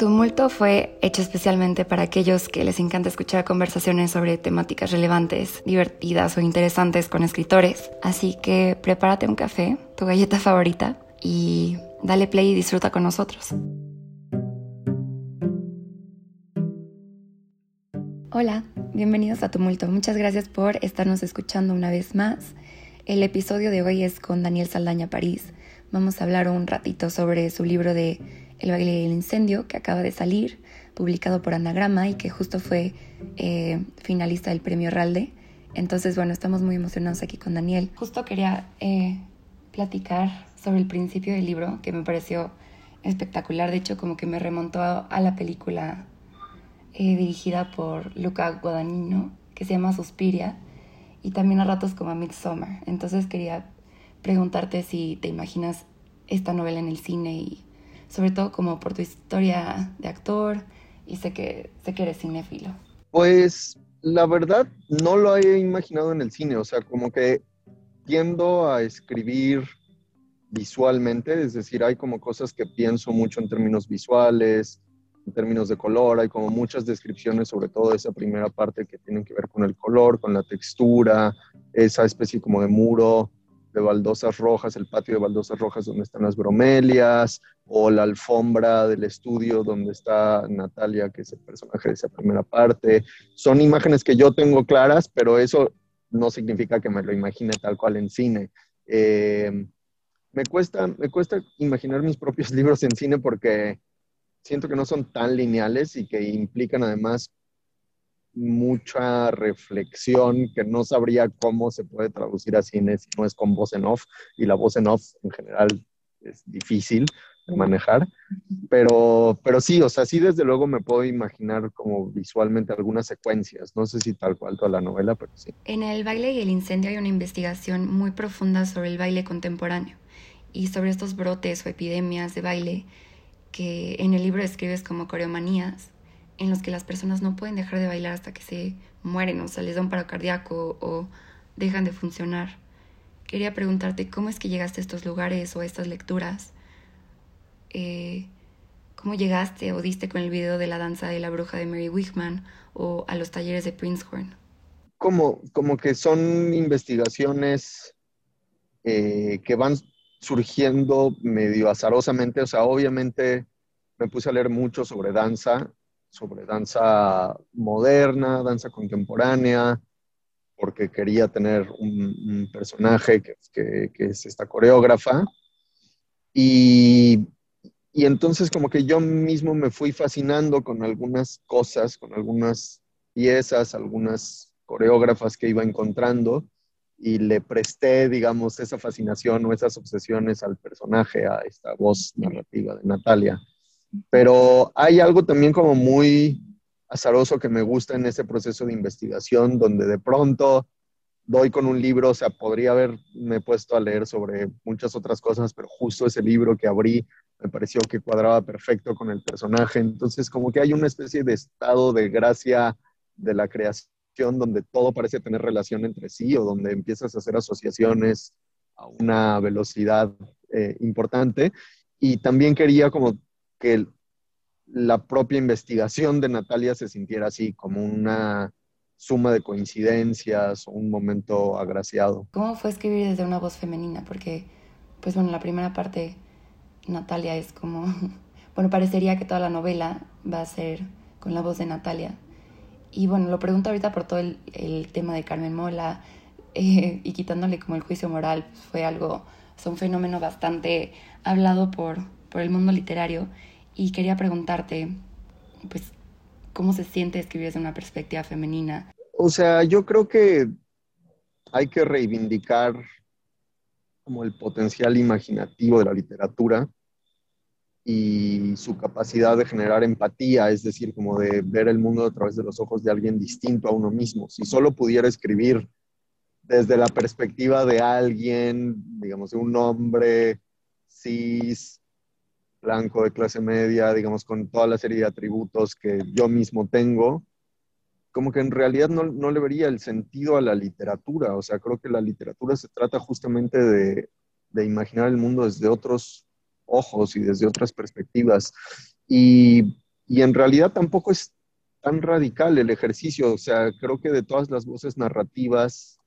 Tumulto fue hecho especialmente para aquellos que les encanta escuchar conversaciones sobre temáticas relevantes, divertidas o interesantes con escritores. Así que prepárate un café, tu galleta favorita y dale play y disfruta con nosotros. Hola, bienvenidos a Tumulto. Muchas gracias por estarnos escuchando una vez más. El episodio de hoy es con Daniel Saldaña París. Vamos a hablar un ratito sobre su libro de el baile del incendio, que acaba de salir, publicado por Anagrama y que justo fue eh, finalista del premio Ralde. Entonces, bueno, estamos muy emocionados aquí con Daniel. Justo quería eh, platicar sobre el principio del libro, que me pareció espectacular. De hecho, como que me remontó a, la película eh, dirigida por Luca Guadagnino, que se llama Suspiria, y también a ratos como a Midsommar. Entonces quería preguntarte si te imaginas esta novela en el cine y sobre todo como por tu historia de actor y sé que, sé que eres cinéfilo. Pues la verdad no lo he imaginado en el cine, o sea, como que tiendo a escribir visualmente, es decir, hay como cosas que pienso mucho en términos visuales, en términos de color, hay como muchas descripciones sobre todo esa primera parte que tienen que ver con el color, con la textura, esa especie como de muro de baldosas rojas, el patio de baldosas rojas donde están las bromelias, o la alfombra del estudio donde está Natalia, que es el personaje de esa primera parte. Son imágenes que yo tengo claras, pero eso no significa que me lo imagine tal cual en cine. Eh, me, cuesta, me cuesta imaginar mis propios libros en cine porque siento que no son tan lineales y que implican además mucha reflexión que no sabría cómo se puede traducir a cine si no es con voz en off y la voz en off en general es difícil de manejar, pero, pero sí, o sea, sí desde luego me puedo imaginar como visualmente algunas secuencias, no sé si tal cual toda la novela, pero sí. En el baile y el incendio hay una investigación muy profunda sobre el baile contemporáneo y sobre estos brotes o epidemias de baile que en el libro describes como coreomanías en los que las personas no pueden dejar de bailar hasta que se mueren o se les da un paro cardíaco o dejan de funcionar. Quería preguntarte cómo es que llegaste a estos lugares o a estas lecturas. Eh, ¿Cómo llegaste o diste con el video de la danza de la bruja de Mary Wigman o a los talleres de Princeton? Como, como que son investigaciones eh, que van surgiendo medio azarosamente. O sea, obviamente me puse a leer mucho sobre danza sobre danza moderna, danza contemporánea, porque quería tener un, personaje que, es esta coreógrafa. Y, y, entonces como que yo mismo me fui fascinando con algunas cosas, con algunas piezas, algunas coreógrafas que iba encontrando y le presté, digamos, esa fascinación o esas obsesiones al personaje, a esta voz narrativa de Natalia. Pero hay algo también como muy azaroso que me gusta en ese proceso de investigación, donde de pronto doy con un libro, o sea, podría haberme puesto a leer sobre muchas otras cosas, pero justo ese libro que abrí me pareció que cuadraba perfecto con el personaje. Entonces, como que hay una especie de estado de gracia de la creación donde todo parece tener relación entre sí o donde empiezas a hacer asociaciones a una velocidad eh, importante. Y también quería como que la propia investigación de Natalia se sintiera así, como una suma de coincidencias o un momento agraciado. ¿Cómo fue escribir desde una voz femenina? Porque, pues bueno, la primera parte, Natalia es como, bueno, parecería que toda la novela va a ser con la voz de Natalia. Y bueno, lo pregunto ahorita por todo el, tema de Carmen Mola eh, y quitándole como el juicio moral, pues fue algo, es un fenómeno bastante hablado por, por el mundo literario y quería preguntarte, pues, ¿cómo se siente escribir desde una perspectiva femenina? O sea, yo creo que hay que reivindicar como el potencial imaginativo de la literatura y su capacidad de generar empatía, es decir, como de ver el mundo a través de los ojos de alguien distinto a uno mismo. Si solo pudiera escribir desde la perspectiva de alguien, digamos, de un hombre cis, blanco de clase media, digamos, con toda la serie de atributos que yo mismo tengo, como que en realidad no, no, le vería el sentido a la literatura. O sea, creo que la literatura se trata justamente de, de imaginar el mundo desde otros ojos y desde otras perspectivas. Y y en realidad tampoco es tan radical el ejercicio. O sea, creo que de todas las voces narrativas,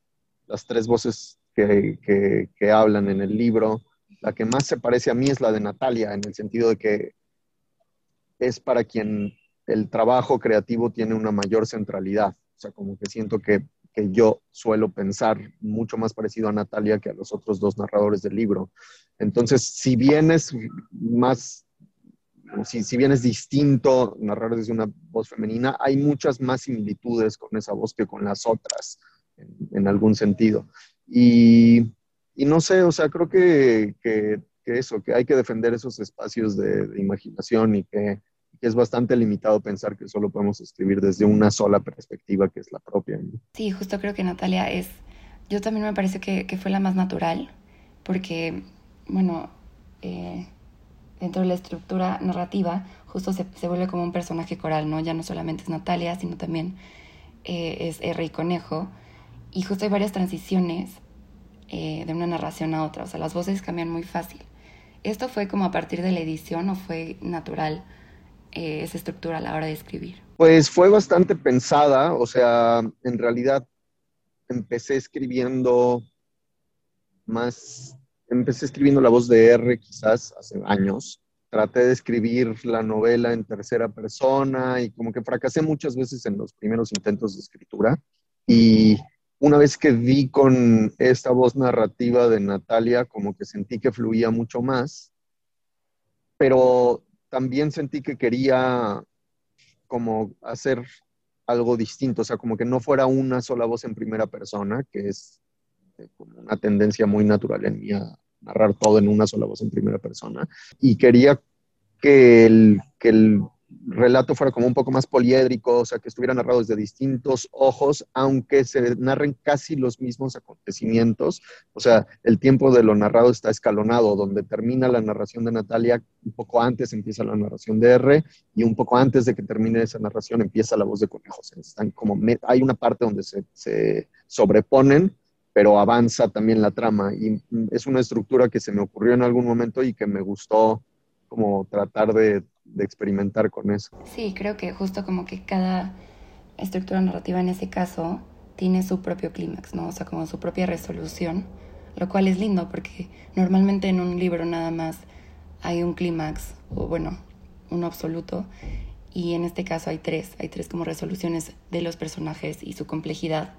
las tres voces que, que, hablan en el libro, la que más se parece a mí es la de Natalia, en el sentido de que es para quien el trabajo creativo tiene una mayor centralidad. O sea, como que siento que, que, yo suelo pensar mucho más parecido a Natalia que a los otros dos narradores del libro. Entonces, si bien es más si, bien es distinto narrar desde una voz femenina, hay muchas más similitudes con esa voz que con las otras, en, algún sentido. Y, no sé, o sea, creo que, eso, que hay que defender esos espacios de, imaginación y que, es bastante limitado pensar que solo podemos escribir desde una sola perspectiva, que es la propia. Sí, justo creo que Natalia es, yo también me parece que, fue la más natural, porque, bueno, eh, dentro de la estructura narrativa, justo se, vuelve como un personaje coral, ¿no? Ya no solamente es Natalia, sino también eh, es R y Conejo. Y justo hay varias transiciones eh, de una narración a otra, o sea, las voces cambian muy fácil. ¿Esto fue como a partir de la edición o fue natural eh, esa estructura a la hora de escribir? Pues fue bastante pensada, o sea, en realidad empecé escribiendo más empecé escribiendo La voz de R quizás hace años. Traté de escribir la novela en tercera persona y como que fracasé muchas veces en los primeros intentos de escritura. Y una vez que vi con esta voz narrativa de Natalia, como que sentí que fluía mucho más, pero también sentí que quería como hacer algo distinto, o sea, como que no fuera una sola voz en primera persona, que es eh, una tendencia muy natural en mí a, narrar todo en una sola voz en primera persona. Y quería que el, que el relato fuera como un poco más poliédrico, o sea, que estuviera narrado desde distintos ojos, aunque se narren casi los mismos acontecimientos. O sea, el tiempo de lo narrado está escalonado, donde termina la narración de Natalia, un poco antes empieza la narración de R, y un poco antes de que termine esa narración empieza la voz de Conejos. Están como, hay una parte donde se sobreponen, pero avanza también la trama y es una estructura que se me ocurrió en algún momento y que me gustó como tratar de, experimentar con eso. Sí, creo que justo como que cada estructura narrativa en ese caso tiene su propio clímax, ¿no? O sea, como su propia resolución, lo cual es lindo porque normalmente en un libro nada más hay un clímax, o bueno, uno absoluto, y en este caso hay tres, hay tres como resoluciones de los personajes y su complejidad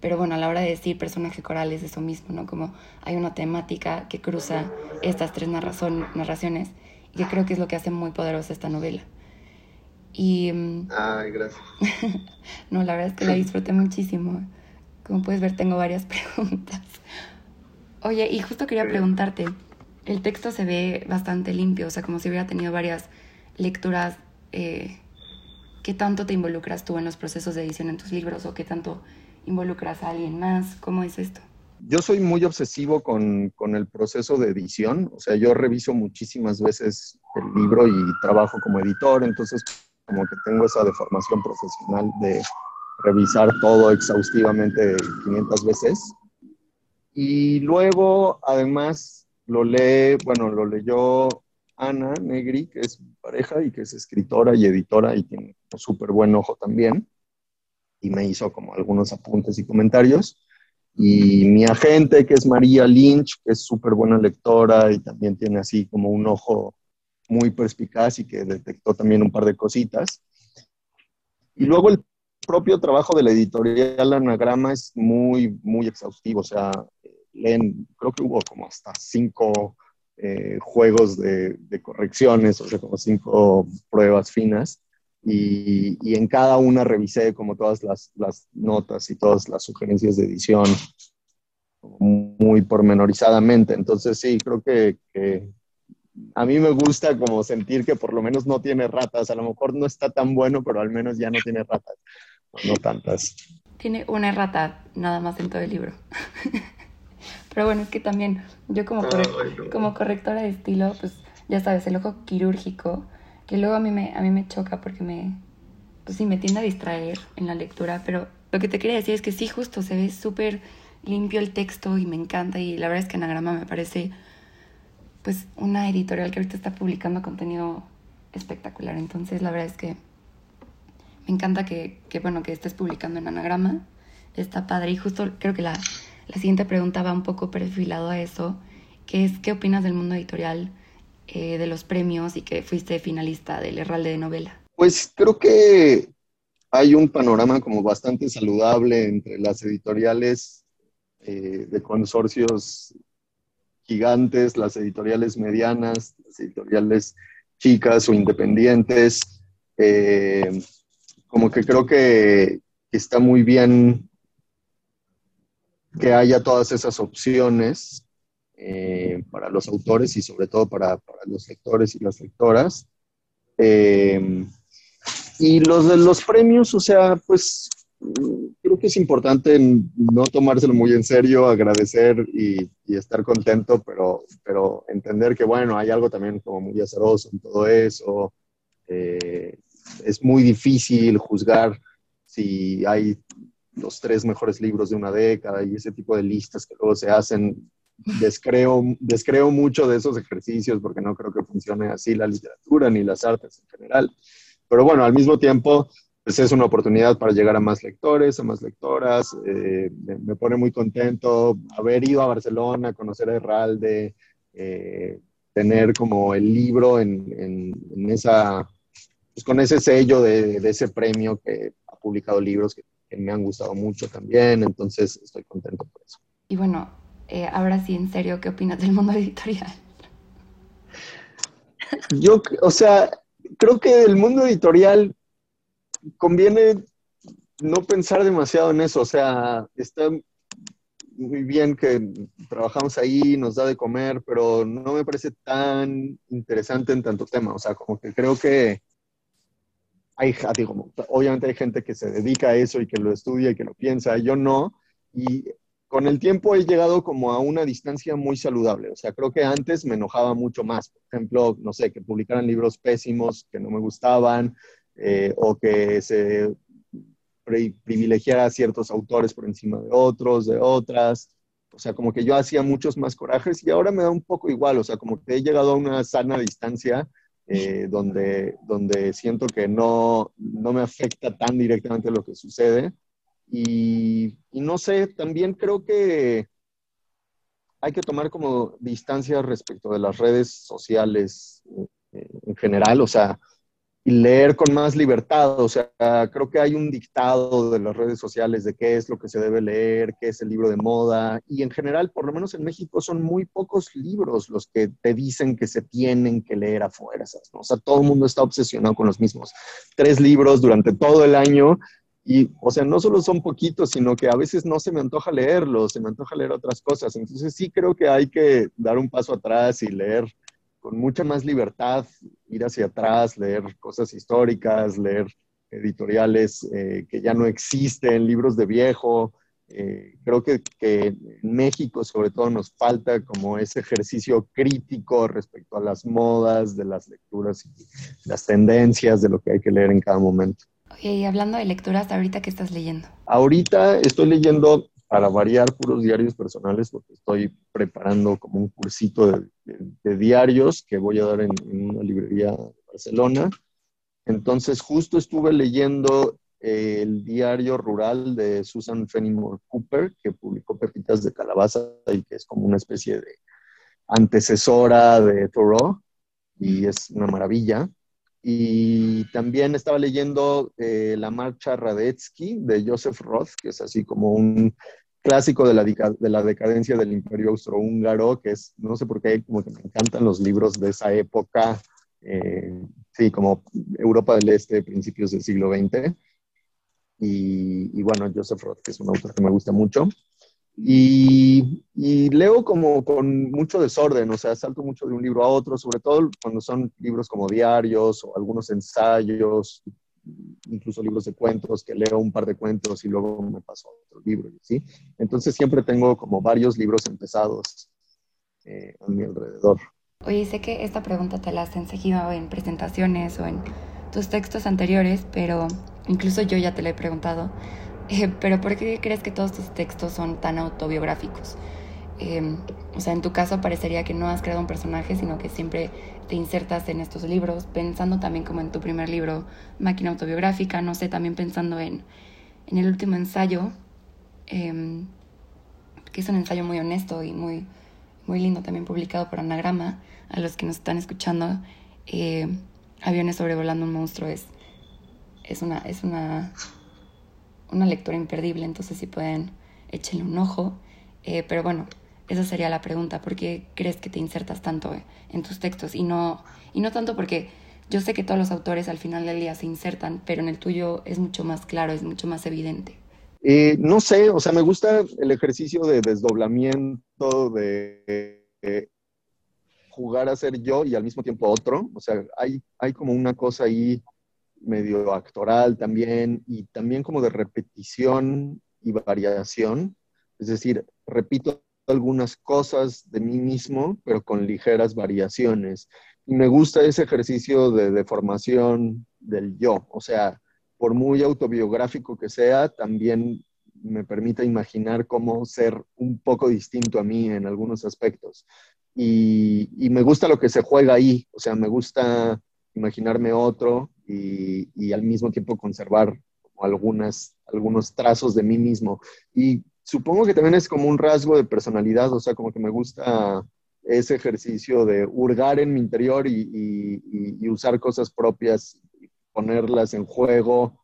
pero bueno, a la hora de decir personaje coral es eso mismo, ¿no? Como hay una temática que cruza estas tres narraciones y que creo que es lo que hace muy poderosa esta novela. Y... Mm, Ay, gracias. no, la verdad es que la disfruté muchísimo. Como puedes ver, tengo varias preguntas. Oye, y justo quería preguntarte, el texto se ve bastante limpio, o sea, como si hubiera tenido varias lecturas. Eh, ¿Qué tanto te involucras tú en los procesos de edición en tus libros o qué tanto involucras a alguien más? ¿Cómo es esto? Yo soy muy obsesivo con, con, el proceso de edición, o sea, yo reviso muchísimas veces el libro y trabajo como editor, entonces como que tengo esa deformación profesional de revisar todo exhaustivamente 500 veces. Y luego, además, lo lee, bueno, lo leyó Ana Negri, que es pareja y que es escritora y editora y tiene un súper buen ojo también y me hizo como algunos apuntes y comentarios. Y mi agente, que es María Lynch, que es súper buena lectora y también tiene así como un ojo muy perspicaz y que detectó también un par de cositas. Y luego el propio trabajo de la editorial Anagrama es muy, muy exhaustivo. O sea, leen, creo que hubo como hasta cinco eh, juegos de, de, correcciones, o sea, como cinco pruebas finas y, en cada una revisé como todas las, las, notas y todas las sugerencias de edición muy pormenorizadamente. Entonces sí, creo que, que, a mí me gusta como sentir que por lo menos no tiene ratas. A lo mejor no está tan bueno, pero al menos ya no tiene ratas. No, tantas. Tiene una rata nada más en todo el libro. pero bueno, es que también yo como, como correctora de estilo, pues ya sabes, el ojo quirúrgico que luego a mí me, a mí me choca porque me, pues sí, me tiende a distraer en la lectura, pero lo que te quería decir es que sí, justo se ve súper limpio el texto y me encanta y la verdad es que Anagrama me parece pues una editorial que ahorita está publicando contenido espectacular. Entonces, la verdad es que me encanta que, bueno, que estés publicando en Anagrama. Está padre. Y justo creo que la, la siguiente pregunta va un poco perfilado a eso, que es, ¿qué opinas del mundo editorial, eh, de los premios y que fuiste finalista del Herralde de Novela? Pues creo que hay un panorama como bastante saludable entre las editoriales eh, de consorcios gigantes, las editoriales medianas, las editoriales chicas o independientes. Eh, como que creo que está muy bien que haya todas esas opciones eh, para los autores y sobre todo para, los lectores y las lectoras. Eh, y los de los premios, o sea, pues creo que es importante no tomárselo muy en serio, agradecer y, estar contento, pero, pero entender que, bueno, hay algo también como muy azaroso en todo eso. Eh, es muy difícil juzgar si hay los tres mejores libros de una década y ese tipo de listas que luego se hacen. Descreo, descreo mucho de esos ejercicios porque no creo que funcione así la literatura ni las artes en general. Pero bueno, al mismo tiempo, pues es una oportunidad para llegar a más lectores, a más lectoras. Eh, me, pone muy contento haber ido a Barcelona, conocer a Herralde, eh, tener como el libro en, en esa pues, con ese sello de, ese premio que ha publicado libros que, me han gustado mucho también, entonces estoy contento por eso. Y bueno, eh, ahora sí, en serio, ¿qué opinas del mundo editorial? Yo, o sea, creo que el mundo editorial conviene no pensar demasiado en eso, o sea, está muy bien que trabajamos ahí, nos da de comer, pero no me parece tan interesante en tanto tema, o sea, como que creo que hay, digo, obviamente hay gente que se dedica a eso y que lo estudia y que lo piensa, yo no, y con el tiempo he llegado como a una distancia muy saludable, o sea, creo que antes me enojaba mucho más, por ejemplo, no sé, que publicaran libros pésimos que no me gustaban, eh, o que se privilegiara a ciertos autores por encima de otros, de otras, o sea, como que yo hacía muchos más corajes y ahora me da un poco igual, o sea, como que he llegado a una sana distancia eh, donde, donde siento que no, no me afecta tan directamente lo que sucede. Y, y, no sé, también creo que hay que tomar como distancia respecto de las redes sociales eh, en general, o sea, y leer con más libertad. O sea, creo que hay un dictado de las redes sociales de qué es lo que se debe leer, qué es el libro de moda. Y en general, por lo menos en México, son muy pocos libros los que te dicen que se tienen que leer a fuerzas. O sea, todo el mundo está obsesionado con los mismos tres libros durante todo el año. Y, o sea, no solo son poquitos, sino que a veces no se me antoja leerlos, se me antoja leer otras cosas. Entonces sí creo que hay que dar un paso atrás y leer con mucha más libertad, ir hacia atrás, leer cosas históricas, leer editoriales eh, que ya no existen, libros de viejo. Eh, creo que, que, en México sobre todo nos falta como ese ejercicio crítico respecto a las modas, de las lecturas y las tendencias de lo que hay que leer en cada momento. Y hablando de lecturas, ¿ahorita qué estás leyendo? Ahorita estoy leyendo para variar puros diarios personales porque estoy preparando como un cursito de, diarios que voy a dar en, una librería de Barcelona. Entonces justo estuve leyendo el diario rural de Susan Fenimore Cooper, que publicó Pepitas de Calabaza y que es como una especie de antecesora de Thoreau, y es una maravilla. Y también estaba leyendo eh, La Marcha Radetzky de Joseph Roth, que es así como un clásico de la, de la decadencia del imperio austrohúngaro, que es, no sé por qué, como que me encantan los libros de esa época, eh, sí, como Europa del Este, principios del siglo XX. Y, y, bueno, Joseph Roth, que es un autor que me gusta mucho. Y, leo como con mucho desorden, o sea, salto mucho de un libro a otro, sobre todo cuando son libros como diarios o algunos ensayos, incluso libros de cuentos, que leo un par de cuentos y luego me paso a otro libro, ¿sí? Entonces siempre tengo como varios libros empezados eh, a mi alrededor. Oye, sé que esta pregunta te la has seguido en presentaciones o en tus textos anteriores, pero incluso yo ya te la he preguntado. Eh, pero ¿por qué crees que todos tus textos son tan autobiográficos? Em, o sea, en tu caso parecería que no has creado un personaje, sino que siempre te insertas en estos libros, pensando también como en tu primer libro, Máquina Autobiográfica, no sé, también pensando en, en el último ensayo, em, que es un ensayo muy honesto y muy, muy lindo, también publicado por Anagrama, a los que nos están escuchando, eh, Aviones sobrevolando un monstruo es, es, una, es una, una lectura imperdible, entonces si pueden, échenle un ojo. Eh, pero bueno, esa sería la pregunta, ¿por qué crees que te insertas tanto en tus textos? Y no, y no tanto porque yo sé que todos los autores al final del día se insertan, pero en el tuyo es mucho más claro, es mucho más evidente. Eh, no sé, o sea, me gusta el ejercicio de desdoblamiento, de, jugar a ser yo y al mismo tiempo otro. O sea, hay, hay como una cosa ahí medio actoral también y también como de repetición y variación. Es decir, repito algunas cosas de mí mismo, pero con ligeras variaciones. Y me gusta ese ejercicio de, de formación del yo, o sea, por muy autobiográfico que sea, también me permite imaginar cómo ser un poco distinto a mí en algunos aspectos. Y, y me gusta lo que se juega ahí, o sea, me gusta imaginarme otro y, y al mismo tiempo conservar algunas, algunos trazos de mí mismo. Y supongo que también es como un rasgo de personalidad, o sea, como que me gusta ese ejercicio de hurgar en mi interior y, usar cosas propias, ponerlas en juego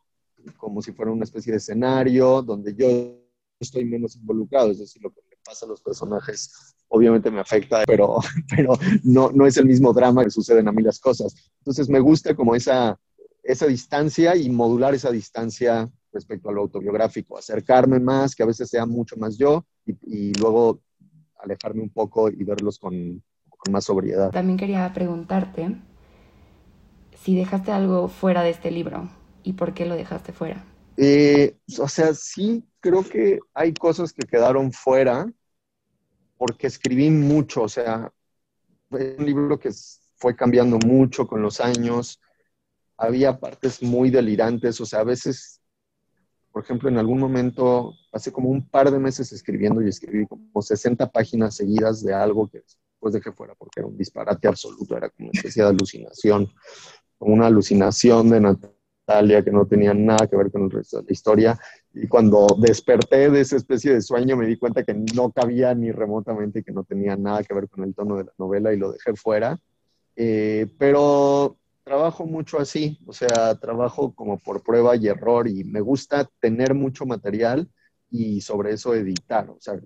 como si fuera una especie de escenario donde yo estoy menos involucrado, es decir, lo que me pasa a los personajes obviamente me afecta, pero, pero no, no es el mismo drama que suceden a mí las cosas. Entonces me gusta como esa, esa distancia y modular esa distancia respecto a lo autobiográfico, acercarme más, que a veces sea mucho más yo y, luego alejarme un poco y verlos con, más sobriedad. También quería preguntarte si dejaste algo fuera de este libro y por qué lo dejaste fuera. Eh, o sea, sí, creo que hay cosas que quedaron fuera porque escribí mucho, o sea, fue un libro que fue cambiando mucho con los años, había partes muy delirantes, o sea, a veces por ejemplo, en algún momento, hace como un par de meses escribiendo y escribí como 60 páginas seguidas de algo que después dejé fuera porque era un disparate absoluto, era como una especie de alucinación, como una alucinación de Natalia que no tenía nada que ver con el resto de la historia. Y cuando desperté de esa especie de sueño me di cuenta que no cabía ni remotamente, que no tenía nada que ver con el tono de la novela y lo dejé fuera. Eh, pero trabajo mucho así, o sea, trabajo como por prueba y error y me gusta tener mucho material y sobre eso editar, o sea,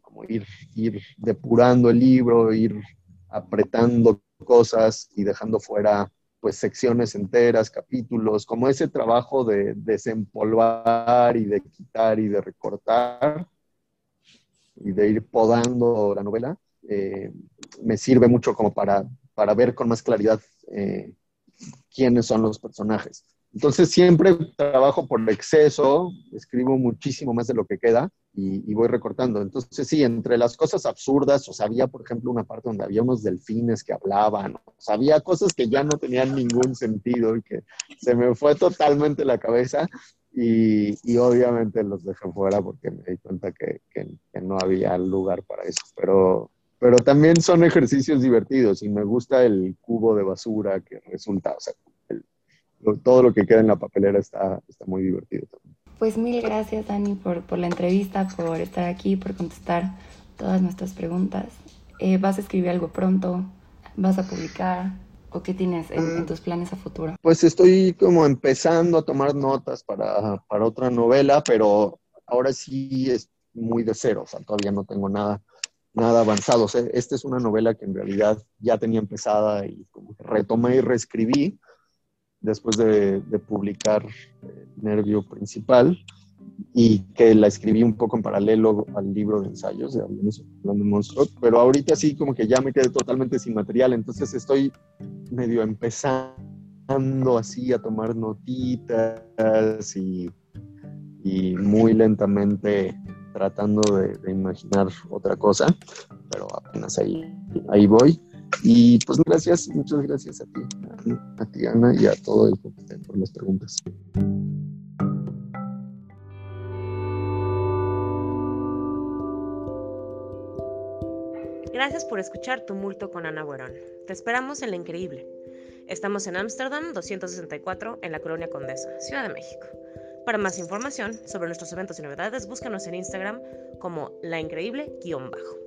como ir, ir depurando el libro, ir apretando cosas y dejando fuera pues secciones enteras, capítulos, como ese trabajo de desempolvar y de quitar y de recortar y de ir podando la novela, eh, me sirve mucho como para, para ver con más claridad eh, quiénes son los personajes. Entonces siempre trabajo por exceso, escribo muchísimo más de lo que queda y, voy recortando. Entonces sí, entre las cosas absurdas, o sea, había por ejemplo una parte donde había unos delfines que hablaban, o sea, había cosas que ya no tenían ningún sentido y que se me fue totalmente la cabeza y, y obviamente los dejé fuera porque me di cuenta que, que, que no había lugar para eso. Pero, pero también son ejercicios divertidos y me gusta el cubo de basura que resulta, o sea, todo lo que queda en la papelera está, está muy divertido también. Pues mil gracias, Dani, por, por la entrevista, por estar aquí, por contestar todas nuestras preguntas. Eh, ¿Vas a escribir algo pronto? ¿Vas a publicar? ¿O qué tienes en, en, tus planes a futuro? Pues estoy como empezando a tomar notas para, para otra novela, pero ahora sí es muy de cero, o sea, todavía no tengo nada nada avanzado. esta es una novela que en realidad ya tenía empezada y retomé y reescribí después de, publicar eh, Nervio Principal y que la escribí un poco en paralelo al libro de ensayos de Hablando Monstruo, pero ahorita sí como que ya me quedé totalmente sin material, entonces estoy medio empezando así a tomar notitas y muy lentamente tratando de, imaginar otra cosa, pero apenas ahí, ahí voy. Y pues gracias, muchas gracias a ti, a, ti Ana, y a todo el comité por las preguntas. Gracias por escuchar Tumulto con Ana Buerón. Te esperamos en La Increíble. Estamos en Ámsterdam 264 en la Colonia Condesa, Ciudad de México. Para más información sobre nuestros eventos y novedades, búscanos en Instagram como La Increíble-bajo.